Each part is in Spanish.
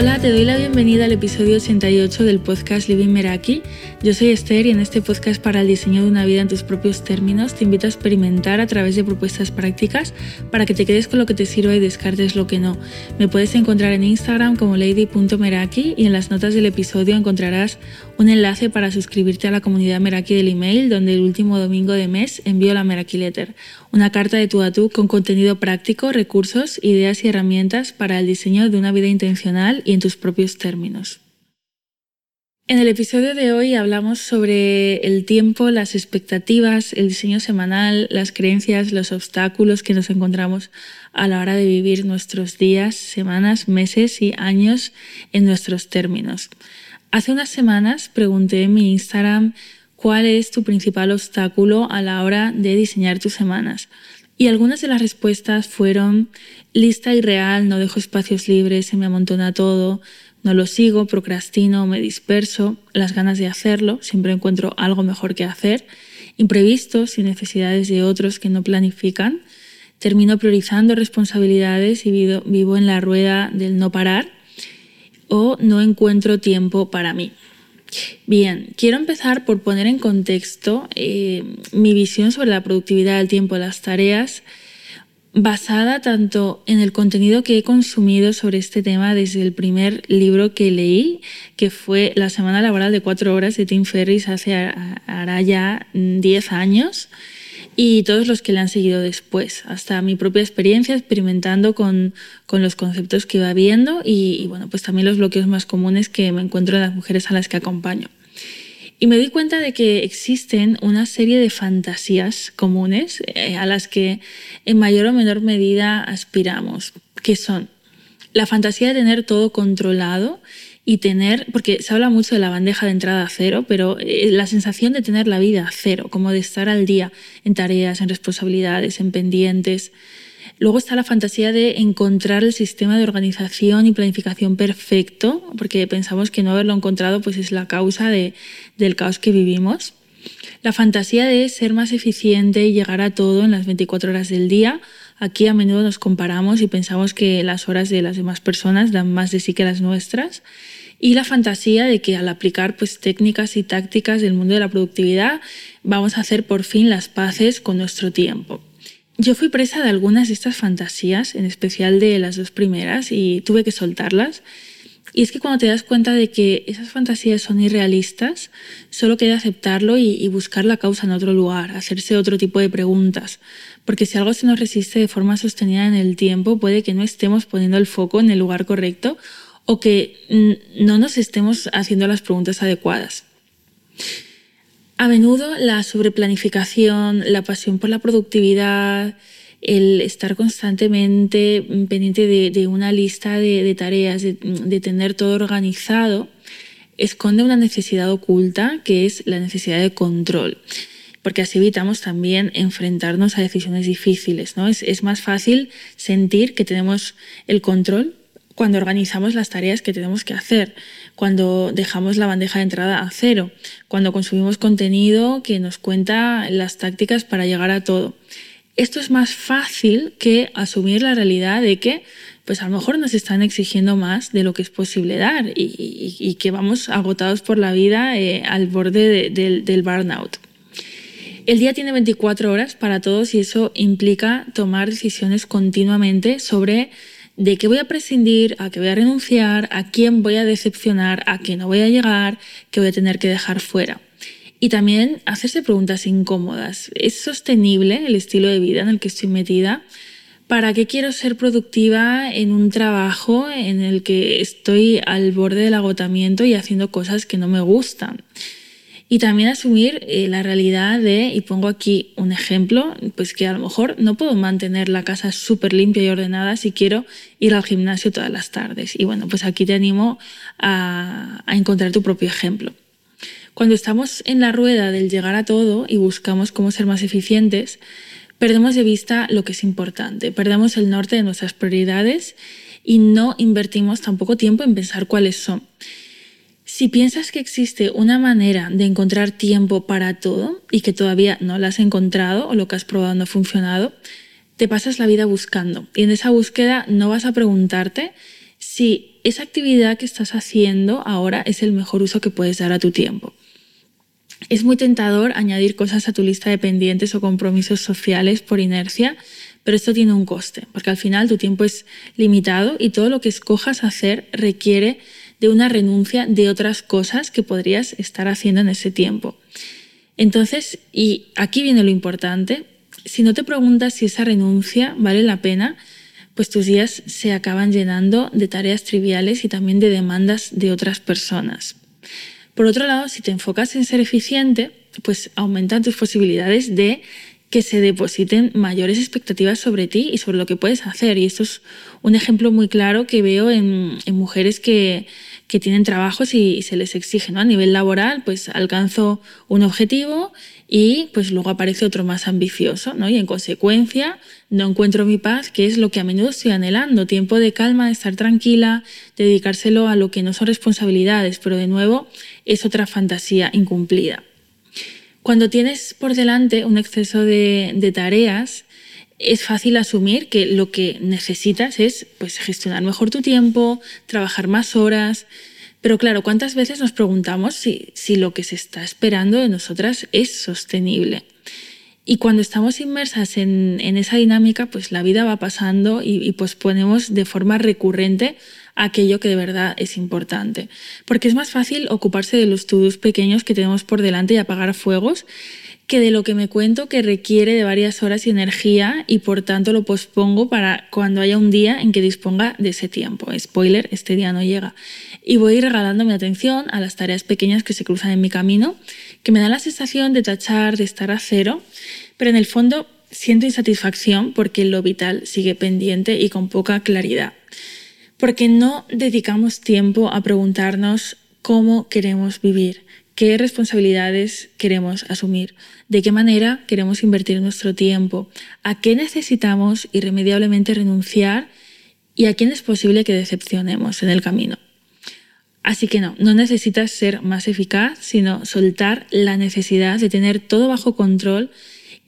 Hola, te doy la bienvenida al episodio 88 del podcast Living Meraki. Yo soy Esther y en este podcast para el diseño de una vida en tus propios términos te invito a experimentar a través de propuestas prácticas para que te quedes con lo que te sirva y descartes lo que no. Me puedes encontrar en Instagram como lady.meraki y en las notas del episodio encontrarás un enlace para suscribirte a la comunidad Meraki del email donde el último domingo de mes envío la Meraki Letter, una carta de tú a tú con contenido práctico, recursos, ideas y herramientas para el diseño de una vida intencional y en tus propios términos. En el episodio de hoy hablamos sobre el tiempo, las expectativas, el diseño semanal, las creencias, los obstáculos que nos encontramos a la hora de vivir nuestros días, semanas, meses y años en nuestros términos. Hace unas semanas pregunté en mi Instagram cuál es tu principal obstáculo a la hora de diseñar tus semanas. Y algunas de las respuestas fueron lista irreal, no dejo espacios libres, se me amontona todo, no lo sigo, procrastino, me disperso, las ganas de hacerlo, siempre encuentro algo mejor que hacer, imprevistos y necesidades de otros que no planifican, termino priorizando responsabilidades y vivo, en la rueda del no parar o no encuentro tiempo para mí. Bien, quiero empezar por poner en contexto eh, mi visión sobre la productividad del tiempo de las tareas basada tanto en el contenido que he consumido sobre este tema desde el primer libro que leí, que fue La Semana Laboral de Cuatro Horas de Tim Ferriss hace hará ya 10 años, y todos los que le han seguido después, hasta mi propia experiencia experimentando con, los conceptos que iba viendo y, y, bueno, pues también los bloqueos más comunes que me encuentro en las mujeres a las que acompaño. Y me di cuenta de que existen una serie de fantasías comunes eh, a las que en mayor o menor medida aspiramos, que son la fantasía de tener todo controlado y tener, porque se habla mucho de la bandeja de entrada cero, pero eh, la sensación de tener la vida cero, como de estar al día en tareas, en responsabilidades, en pendientes, Luego está la fantasía de encontrar el sistema de organización y planificación perfecto, porque pensamos que no haberlo encontrado pues es la causa de, del caos que vivimos. La fantasía de ser más eficiente y llegar a todo en las 24 horas del día. Aquí a menudo nos comparamos y pensamos que las horas de las demás personas dan más de sí que las nuestras. Y la fantasía de que al aplicar pues, técnicas y tácticas del mundo de la productividad vamos a hacer por fin las paces con nuestro tiempo. Yo fui presa de algunas de estas fantasías, en especial de las dos primeras, y tuve que soltarlas. Y es que cuando te das cuenta de que esas fantasías son irrealistas, solo queda aceptarlo y, buscar la causa en otro lugar, hacerse otro tipo de preguntas. Porque si algo se nos resiste de forma sostenida en el tiempo, puede que no estemos poniendo el foco en el lugar correcto o que no nos estemos haciendo las preguntas adecuadas. A menudo la sobreplanificación, la pasión por la productividad, el estar constantemente pendiente de, una lista de, tareas, de, tener todo organizado, esconde una necesidad oculta que es la necesidad de control. Porque así evitamos también enfrentarnos a decisiones difíciles. ¿no? es más fácil sentir que tenemos el control cuando organizamos las tareas que tenemos que hacer, cuando dejamos la bandeja de entrada a cero, cuando consumimos contenido que nos cuenta las tácticas para llegar a todo. Esto es más fácil que asumir la realidad de que pues a lo mejor nos están exigiendo más de lo que es posible dar y, que vamos agotados por la vida eh, al borde del burnout. El día tiene 24 horas para todos y eso implica tomar decisiones continuamente sobre de qué voy a prescindir, a qué voy a renunciar, a quién voy a decepcionar, a qué no voy a llegar, qué voy a tener que dejar fuera. Y también hacerse preguntas incómodas. ¿Es sostenible el estilo de vida en el que estoy metida? ¿Para qué quiero ser productiva en un trabajo en el que estoy al borde del agotamiento y haciendo cosas que no me gustan? Y también asumir eh, la realidad de, y pongo aquí un ejemplo, pues que a lo mejor no puedo mantener la casa súper limpia y ordenada si quiero ir al gimnasio todas las tardes. Y bueno, pues aquí te animo a, a encontrar tu propio ejemplo. Cuando estamos en la rueda del llegar a todo y buscamos cómo ser más eficientes, perdemos de vista lo que es importante, perdemos el norte de nuestras prioridades y no invertimos tampoco tiempo en pensar cuáles son. Si piensas que existe una manera de encontrar tiempo para todo y que todavía no la has encontrado o lo que has probado no ha funcionado, te pasas la vida buscando y en esa búsqueda no vas a preguntarte si esa actividad que estás haciendo ahora es el mejor uso que puedes dar a tu tiempo. Es muy tentador añadir cosas a tu lista de pendientes o compromisos sociales por inercia, pero esto tiene un coste, porque al final tu tiempo es limitado y todo lo que escojas hacer requiere de una renuncia de otras cosas que podrías estar haciendo en ese tiempo. Entonces, y aquí viene lo importante, si no te preguntas si esa renuncia vale la pena, pues tus días se acaban llenando de tareas triviales y también de demandas de otras personas. Por otro lado, si te enfocas en ser eficiente, pues aumentan tus posibilidades de que se depositen mayores expectativas sobre ti y sobre lo que puedes hacer. Y esto es un ejemplo muy claro que veo en, mujeres que, tienen trabajos y, se les exige, ¿no? A nivel laboral, pues alcanzo un objetivo y pues luego aparece otro más ambicioso, ¿no? Y en consecuencia no encuentro mi paz, que es lo que a menudo estoy anhelando, tiempo de calma, de estar tranquila, dedicárselo a lo que no son responsabilidades, pero de nuevo es otra fantasía incumplida. Cuando tienes por delante un exceso de, tareas, es fácil asumir que lo que necesitas es pues, gestionar mejor tu tiempo, trabajar más horas. Pero claro, ¿cuántas veces nos preguntamos si, lo que se está esperando de nosotras es sostenible? Y cuando estamos inmersas en, esa dinámica, pues la vida va pasando y, y posponemos de forma recurrente aquello que de verdad es importante. Porque es más fácil ocuparse de los estudios pequeños que tenemos por delante y apagar fuegos que de lo que me cuento que requiere de varias horas y energía y por tanto lo pospongo para cuando haya un día en que disponga de ese tiempo. Spoiler, este día no llega. Y voy regalando mi atención a las tareas pequeñas que se cruzan en mi camino, que me dan la sensación de tachar, de estar a cero, pero en el fondo siento insatisfacción porque lo vital sigue pendiente y con poca claridad porque no dedicamos tiempo a preguntarnos cómo queremos vivir, qué responsabilidades queremos asumir, de qué manera queremos invertir nuestro tiempo, a qué necesitamos irremediablemente renunciar y a quién es posible que decepcionemos en el camino. Así que no, no necesitas ser más eficaz, sino soltar la necesidad de tener todo bajo control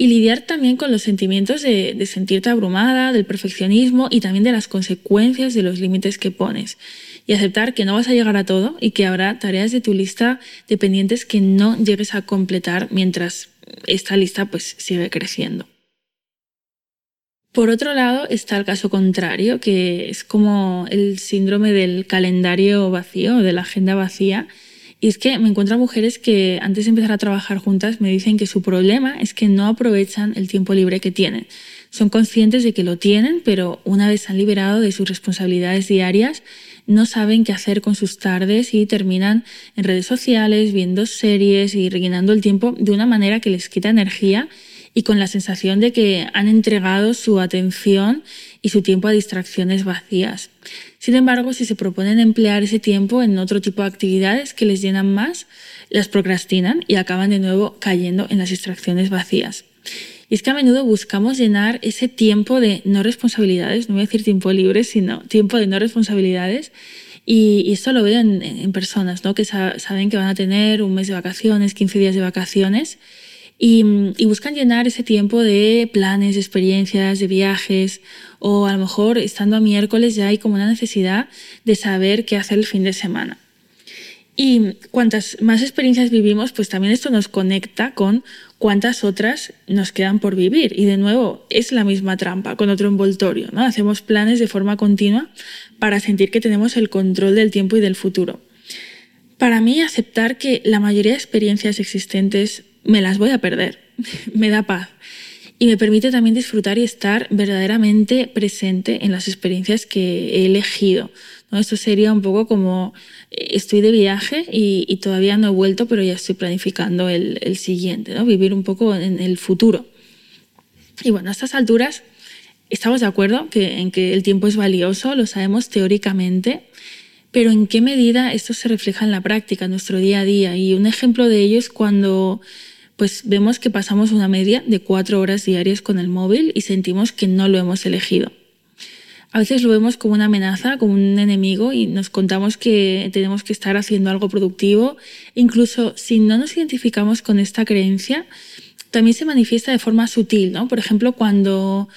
y lidiar también con los sentimientos de, sentirte abrumada, del perfeccionismo y también de las consecuencias de los límites que pones. Y aceptar que no vas a llegar a todo y que habrá tareas de tu lista dependientes que no llegues a completar mientras esta lista pues sigue creciendo. Por otro lado está el caso contrario, que es como el síndrome del calendario vacío, de la agenda vacía, y es que me encuentro mujeres que antes de empezar a trabajar juntas me dicen que su problema es que no aprovechan el tiempo libre que tienen. Son conscientes de que lo tienen, pero una vez han liberado de sus responsabilidades diarias, no saben qué hacer con sus tardes y terminan en redes sociales, viendo series y rellenando el tiempo de una manera que les quita energía y con la sensación de que han entregado su atención y su tiempo a distracciones vacías. Sin embargo, si se proponen emplear ese tiempo en otro tipo de actividades que les llenan más, las procrastinan y acaban de nuevo cayendo en las distracciones vacías. Y es que a menudo buscamos llenar ese tiempo de no responsabilidades, no voy a decir tiempo libre, sino tiempo de no responsabilidades. Y, esto lo veo en, personas ¿no? que saben que van a tener un mes de vacaciones, 15 días de vacaciones, y, y, buscan llenar ese tiempo de planes, de experiencias, de viajes o a lo mejor estando a miércoles ya hay como una necesidad de saber qué hacer el fin de semana. Y cuantas más experiencias vivimos, pues también esto nos conecta con cuántas otras nos quedan por vivir. Y de nuevo, es la misma trampa, con otro envoltorio. ¿no? Hacemos planes de forma continua para sentir que tenemos el control del tiempo y del futuro. Para mí, aceptar que la mayoría de experiencias existentes me las voy a perder me da paz y me permite también disfrutar y estar verdaderamente presente en las experiencias que he elegido. ¿no? Esto sería un poco como eh, estoy de viaje y, todavía no he vuelto, pero ya estoy planificando el, siguiente, ¿no? vivir un poco en el futuro. Y bueno, a estas alturas estamos de acuerdo que, en que el tiempo es valioso, lo sabemos teóricamente, pero ¿en qué medida esto se refleja en la práctica, en nuestro día a día? Y un ejemplo de ello es cuando pues vemos que pasamos una media de cuatro horas diarias con el móvil y sentimos que no lo hemos elegido. A veces lo vemos como una amenaza, como un enemigo y nos contamos que tenemos que estar haciendo algo productivo. Incluso si no nos identificamos con esta creencia, también se manifiesta de forma sutil, ¿no? Por ejemplo, cuando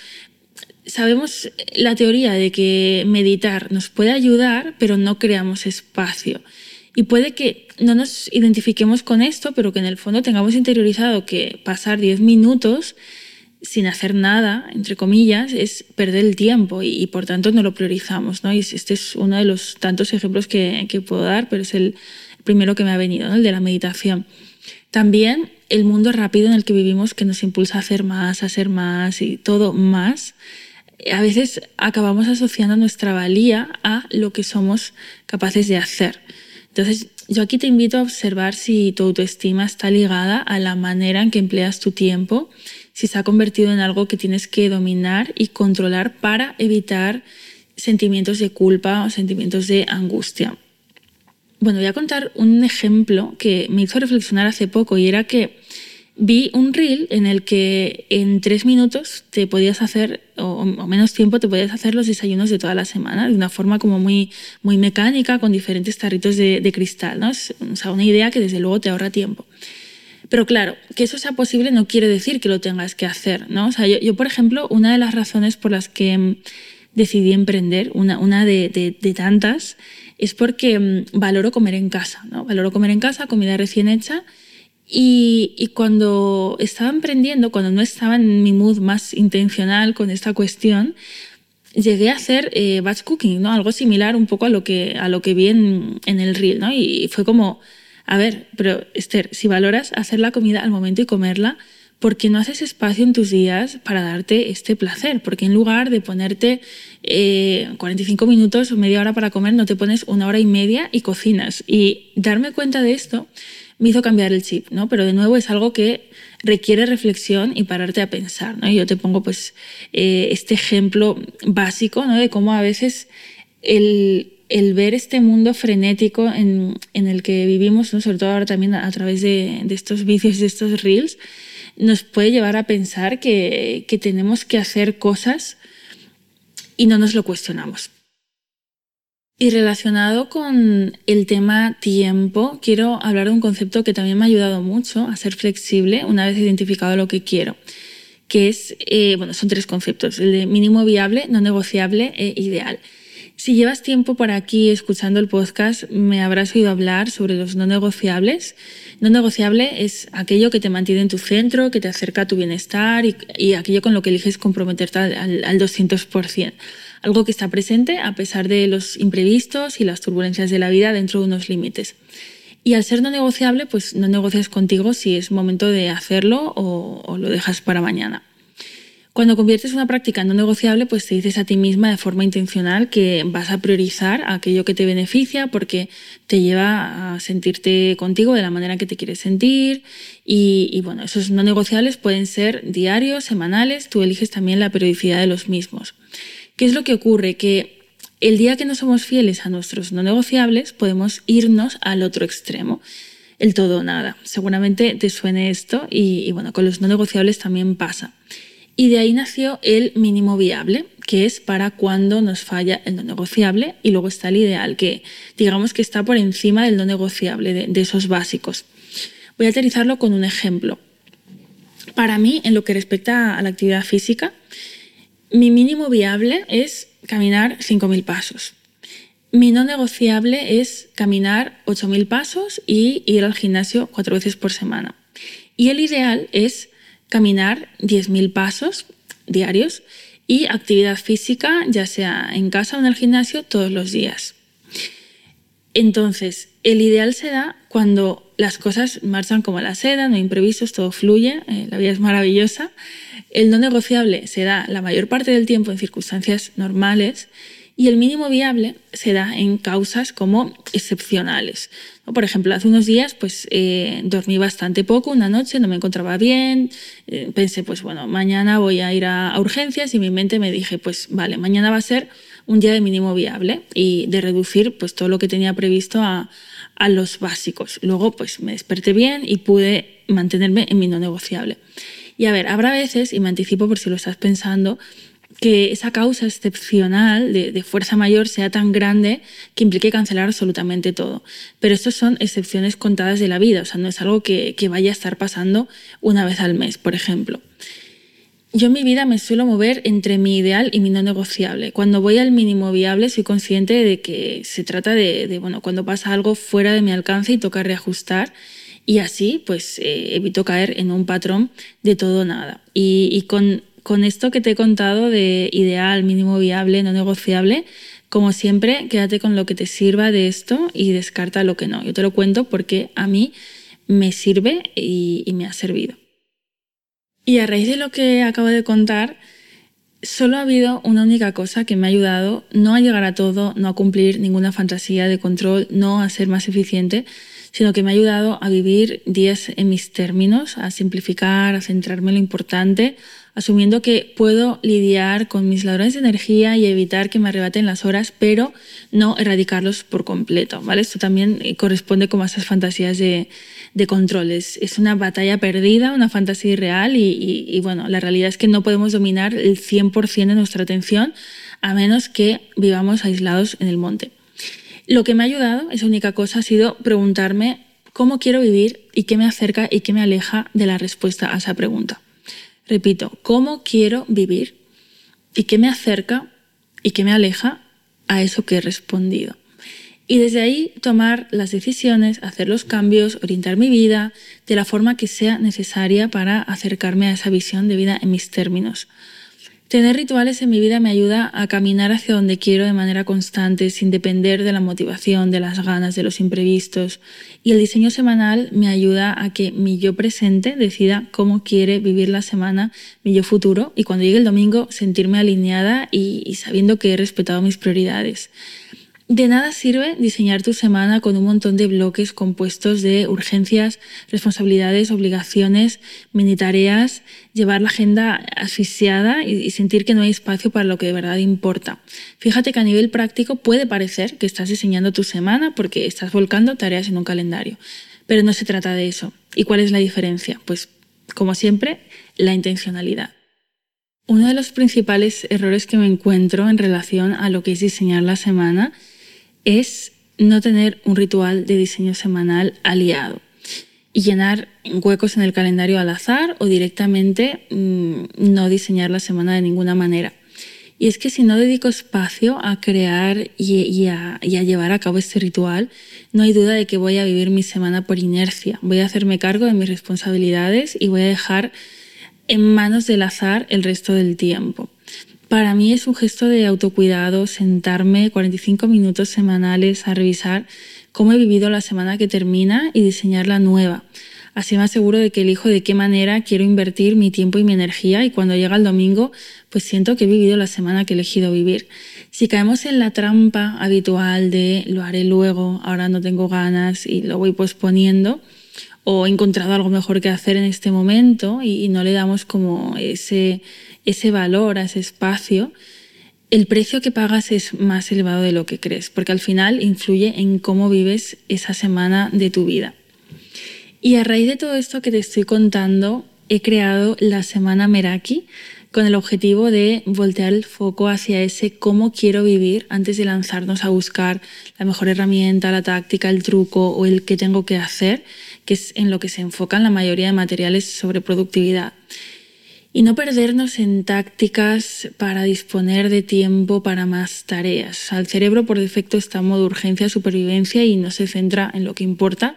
sabemos la teoría de que meditar nos puede ayudar, pero no creamos espacio. Y puede que no nos identifiquemos con esto, pero que en el fondo tengamos interiorizado que pasar 10 minutos sin hacer nada, entre comillas, es perder el tiempo y, por tanto no lo priorizamos. ¿no? Y este es uno de los tantos ejemplos que, puedo dar, pero es el primero que me ha venido, el de la meditación. También el mundo rápido en el que vivimos que nos impulsa a hacer más, a hacer más y todo más, a veces acabamos asociando nuestra valía a lo que somos capaces de hacer. Entonces, yo aquí te invito a observar si tu autoestima está ligada a la manera en que empleas tu tiempo, si se ha convertido en algo que tienes que dominar y controlar para evitar sentimientos de culpa o sentimientos de angustia. Bueno, voy a contar un ejemplo que me hizo reflexionar hace poco y era que vi un reel en el que en tres minutos te podías hacer, o, menos tiempo, te podías hacer los desayunos de toda la semana, de una forma como muy, muy mecánica, con diferentes tarritos de, cristal. ¿no? O sea, una idea que desde luego te ahorra tiempo. Pero claro, que eso sea posible no quiere decir que lo tengas que hacer. ¿no? O sea, yo, yo por ejemplo, una de las razones por las que mm, decidí emprender, una, una de, de, de tantas, es porque mm, valoro comer en casa. ¿no? Valoro comer en casa, comida recién hecha y, cuando estaba emprendiendo, cuando no estaba en mi mood más intencional con esta cuestión, llegué a hacer eh, batch cooking, ¿no? Algo similar un poco a lo que, a lo que vi en, en el reel, ¿no? Y fue como, a ver, pero Esther, si valoras hacer la comida al momento y comerla, ¿por qué no haces espacio en tus días para darte este placer? Porque en lugar de ponerte 45 eh, minutos o media hora para comer, no te pones una hora y media y cocinas. Y darme cuenta de esto me hizo cambiar el chip, ¿no? Pero de nuevo es algo que requiere reflexión y pararte a pensar, ¿no? yo te pongo pues eh, este ejemplo básico, ¿no? De cómo a veces el, ver este mundo frenético en, el que vivimos, ¿no? sobre todo ahora también a, través de, estos vicios, de estos reels, nos puede llevar a pensar que, que tenemos que hacer cosas y no nos lo cuestionamos. Y relacionado con el tema tiempo, quiero hablar de un concepto que también me ha ayudado mucho a ser flexible una vez identificado lo que quiero, que es, eh, bueno, son tres conceptos, el de mínimo viable, no negociable e ideal. Si llevas tiempo por aquí escuchando el podcast, me habrás oído hablar sobre los no negociables. No negociable es aquello que te mantiene en tu centro, que te acerca a tu bienestar y, aquello con lo que eliges comprometerte al, al 200% algo que está presente a pesar de los imprevistos y las turbulencias de la vida dentro de unos límites. Y al ser no negociable, pues no negocias contigo si es momento de hacerlo o, lo dejas para mañana. Cuando conviertes una práctica en no negociable, pues te dices a ti misma de forma intencional que vas a priorizar aquello que te beneficia porque te lleva a sentirte contigo de la manera que te quieres sentir. Y, y, bueno, esos no negociables pueden ser diarios, semanales, tú eliges también la periodicidad de los mismos. ¿Qué es lo que ocurre? Que el día que no somos fieles a nuestros no negociables, podemos irnos al otro extremo, el todo o nada. Seguramente te suene esto y, bueno, con los no negociables también pasa. Y de ahí nació el mínimo viable, que es para cuando nos falla el no negociable, y luego está el ideal, que digamos que está por encima del no negociable, de, de esos básicos. Voy a aterrizarlo con un ejemplo. Para mí, en lo que respecta a la actividad física, mi mínimo viable es caminar 5.000 pasos. Mi no negociable es caminar 8.000 pasos y ir al gimnasio cuatro veces por semana. Y el ideal es caminar 10.000 pasos diarios y actividad física, ya sea en casa o en el gimnasio, todos los días. Entonces, el ideal se da cuando las cosas marchan como la seda, no hay imprevistos, todo fluye, eh, la vida es maravillosa. El no negociable se da la mayor parte del tiempo en circunstancias normales y el mínimo viable se da en causas como excepcionales. Por ejemplo, hace unos días pues, eh, dormí bastante poco una noche, no me encontraba bien, eh, pensé, pues bueno, mañana voy a ir a, urgencias y mi mente me dije, pues vale, mañana va a ser un día de mínimo viable y de reducir pues, todo lo que tenía previsto a, a los básicos. Luego pues me desperté bien y pude mantenerme en mi no negociable. Y a ver, habrá veces, y me anticipo por si lo estás pensando, que esa causa excepcional de, fuerza mayor sea tan grande que implique cancelar absolutamente todo. Pero estas son excepciones contadas de la vida, o sea, no es algo que, vaya a estar pasando una vez al mes, por ejemplo. yo en mi vida me suelo mover entre mi ideal y mi no negociable. Cuando voy al mínimo viable soy consciente de que se trata de, bueno, cuando pasa algo fuera de mi alcance y toca reajustar y así pues eh, evito caer en un patrón de todo nada. Y, con, con esto que te he contado de ideal, mínimo viable, no negociable, como siempre, quédate con lo que te sirva de esto y descarta lo que no. Yo te lo cuento porque a mí me sirve y me ha servido. Y a raíz de lo que acabo de contar, solo ha habido una única cosa que me ha ayudado no a llegar a todo, no a cumplir ninguna fantasía de control, no a ser más eficiente, sino que me ha ayudado a vivir días en mis términos, a simplificar, a centrarme en lo importante, asumiendo que puedo lidiar con mis ladrones de energía y evitar que me arrebaten las horas, pero no erradicarlos por completo, ¿vale? Esto también eh, corresponde como a esas fantasías de, de control. Es, una batalla perdida, una fantasía irreal y, y, bueno, la realidad es que no podemos dominar el 100% de nuestra atención a menos que vivamos aislados en el monte. Lo que me ha ayudado, esa única cosa, ha sido preguntarme cómo quiero vivir y qué me acerca y qué me aleja de la respuesta a esa pregunta. Repito, ¿cómo quiero vivir? ¿Y qué me acerca y qué me aleja a eso que he respondido? Y desde ahí tomar las decisiones, hacer los cambios, orientar mi vida de la forma que sea necesaria para acercarme a esa visión de vida en mis términos. Tener rituales en mi vida me ayuda a caminar hacia donde quiero de manera constante, sin depender de la motivación, de las ganas, de los imprevistos. Y el diseño semanal me ayuda a que mi yo presente decida cómo quiere vivir la semana, mi yo futuro, y cuando llegue el domingo sentirme alineada y, y sabiendo que he respetado mis prioridades. De nada sirve diseñar tu semana con un montón de bloques compuestos de urgencias, responsabilidades, obligaciones, mini tareas, llevar la agenda asfixiada y sentir que no hay espacio para lo que de verdad importa. Fíjate que a nivel práctico puede parecer que estás diseñando tu semana porque estás volcando tareas en un calendario, pero no se trata de eso. ¿Y cuál es la diferencia? Pues, como siempre, la intencionalidad. Uno de los principales errores que me encuentro en relación a lo que es diseñar la semana es no tener un ritual de diseño semanal aliado y llenar huecos en el calendario al azar o directamente mm, no diseñar la semana de ninguna manera. Y es que si no dedico espacio a crear y, a, y, a, llevar a cabo este ritual, no hay duda de que voy a vivir mi semana por inercia. Voy a hacerme cargo de mis responsabilidades y voy a dejar en manos del azar el resto del tiempo. Para mí es un gesto de autocuidado sentarme 45 minutos semanales a revisar cómo he vivido la semana que termina y diseñar la nueva. Así me aseguro de que elijo de qué manera quiero invertir mi tiempo y mi energía y cuando llega el domingo pues siento que he vivido la semana que he elegido vivir. Si caemos en la trampa habitual de lo haré luego, ahora no tengo ganas y lo voy posponiendo, o he encontrado algo mejor que hacer en este momento y, no le damos como ese, ese valor a ese espacio, el precio que pagas es más elevado de lo que crees, porque al final influye en cómo vives esa semana de tu vida. Y a raíz de todo esto que te estoy contando, he creado la semana Meraki con el objetivo de voltear el foco hacia ese cómo quiero vivir antes de lanzarnos a buscar la mejor herramienta, la táctica, el truco o el que tengo que hacer, que es en lo que se enfocan la mayoría de materiales sobre productividad y no perdernos en tácticas para disponer de tiempo para más tareas. El cerebro por defecto está en modo urgencia, supervivencia y no se centra en lo que importa,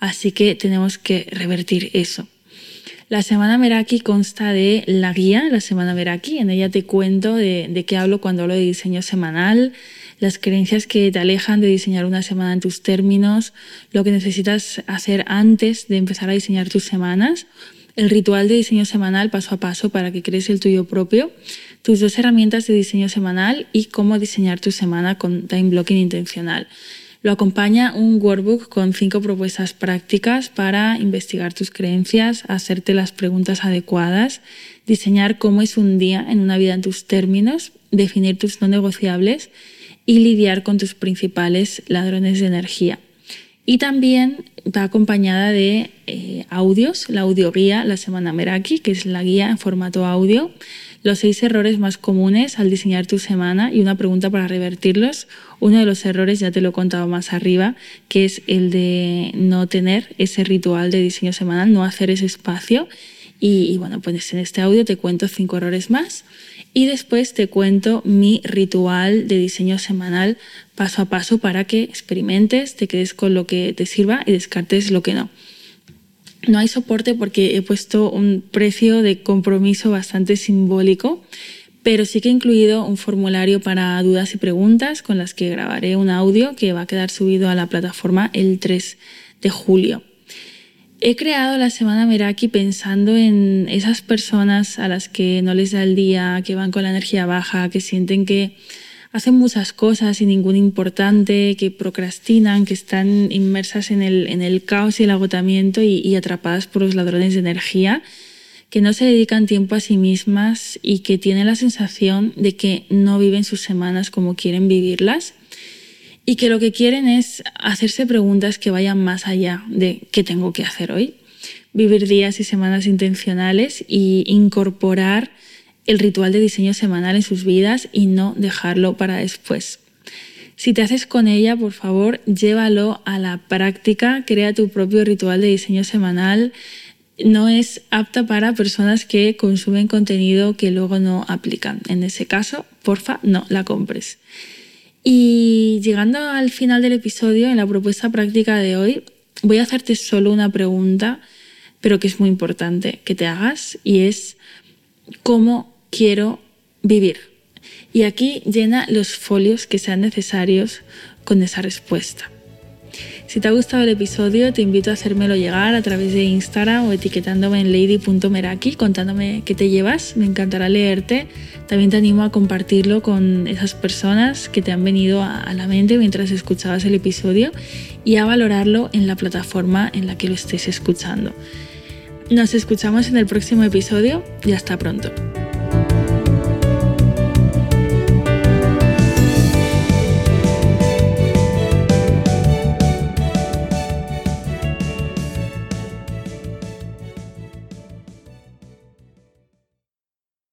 así que tenemos que revertir eso. La semana Meraki consta de la guía, la semana Meraki, en ella te cuento de, de qué hablo cuando hablo de diseño semanal, las creencias que te alejan de diseñar una semana en tus términos, lo que necesitas hacer antes de empezar a diseñar tus semanas el ritual de diseño semanal paso a paso para que crees el tuyo propio, tus dos herramientas de diseño semanal y cómo diseñar tu semana con time blocking intencional. Lo acompaña un workbook con cinco propuestas prácticas para investigar tus creencias, hacerte las preguntas adecuadas, diseñar cómo es un día en una vida en tus términos, definir tus no negociables y lidiar con tus principales ladrones de energía. Y también va acompañada de eh, audios, la audioguía La Semana Meraki, que es la guía en formato audio, los seis errores más comunes al diseñar tu semana y una pregunta para revertirlos. Uno de los errores ya te lo he contado más arriba, que es el de no tener ese ritual de diseño semanal, no hacer ese espacio. Y, bueno, pues en este audio te cuento cinco errores más y después te cuento mi ritual de diseño semanal paso a paso para que experimentes, te quedes con lo que te sirva y descartes lo que no. No hay soporte porque he puesto un precio de compromiso bastante simbólico, pero sí que he incluido un formulario para dudas y preguntas con las que grabaré un audio que va a quedar subido a la plataforma el 3 de julio. He creado la Semana Meraki pensando en esas personas a las que no les da el día, que van con la energía baja, que sienten que hacen muchas cosas y ninguna importante, que procrastinan, que están inmersas en el, en el caos y el agotamiento y, atrapadas por los ladrones de energía, que no se dedican tiempo a sí mismas y que tienen la sensación de que no viven sus semanas como quieren vivirlas y que lo que quieren es hacerse preguntas que vayan más allá de qué tengo que hacer hoy, vivir días y semanas intencionales y incorporar el ritual de diseño semanal en sus vidas y no dejarlo para después. Si te haces con ella, por favor, llévalo a la práctica, crea tu propio ritual de diseño semanal. No es apta para personas que consumen contenido que luego no aplican. En ese caso, porfa, no la compres. Y llegando al final del episodio, en la propuesta práctica de hoy, voy a hacerte solo una pregunta, pero que es muy importante que te hagas, y es cómo quiero vivir. Y aquí llena los folios que sean necesarios con esa respuesta. Si te ha gustado el episodio, te invito a hacérmelo llegar a través de Instagram o etiquetándome en lady.meraki, contándome qué te llevas. Me encantará leerte. También te animo a compartirlo con esas personas que te han venido a la mente mientras escuchabas el episodio y a valorarlo en la plataforma en la que lo estés escuchando. Nos escuchamos en el próximo episodio y hasta pronto.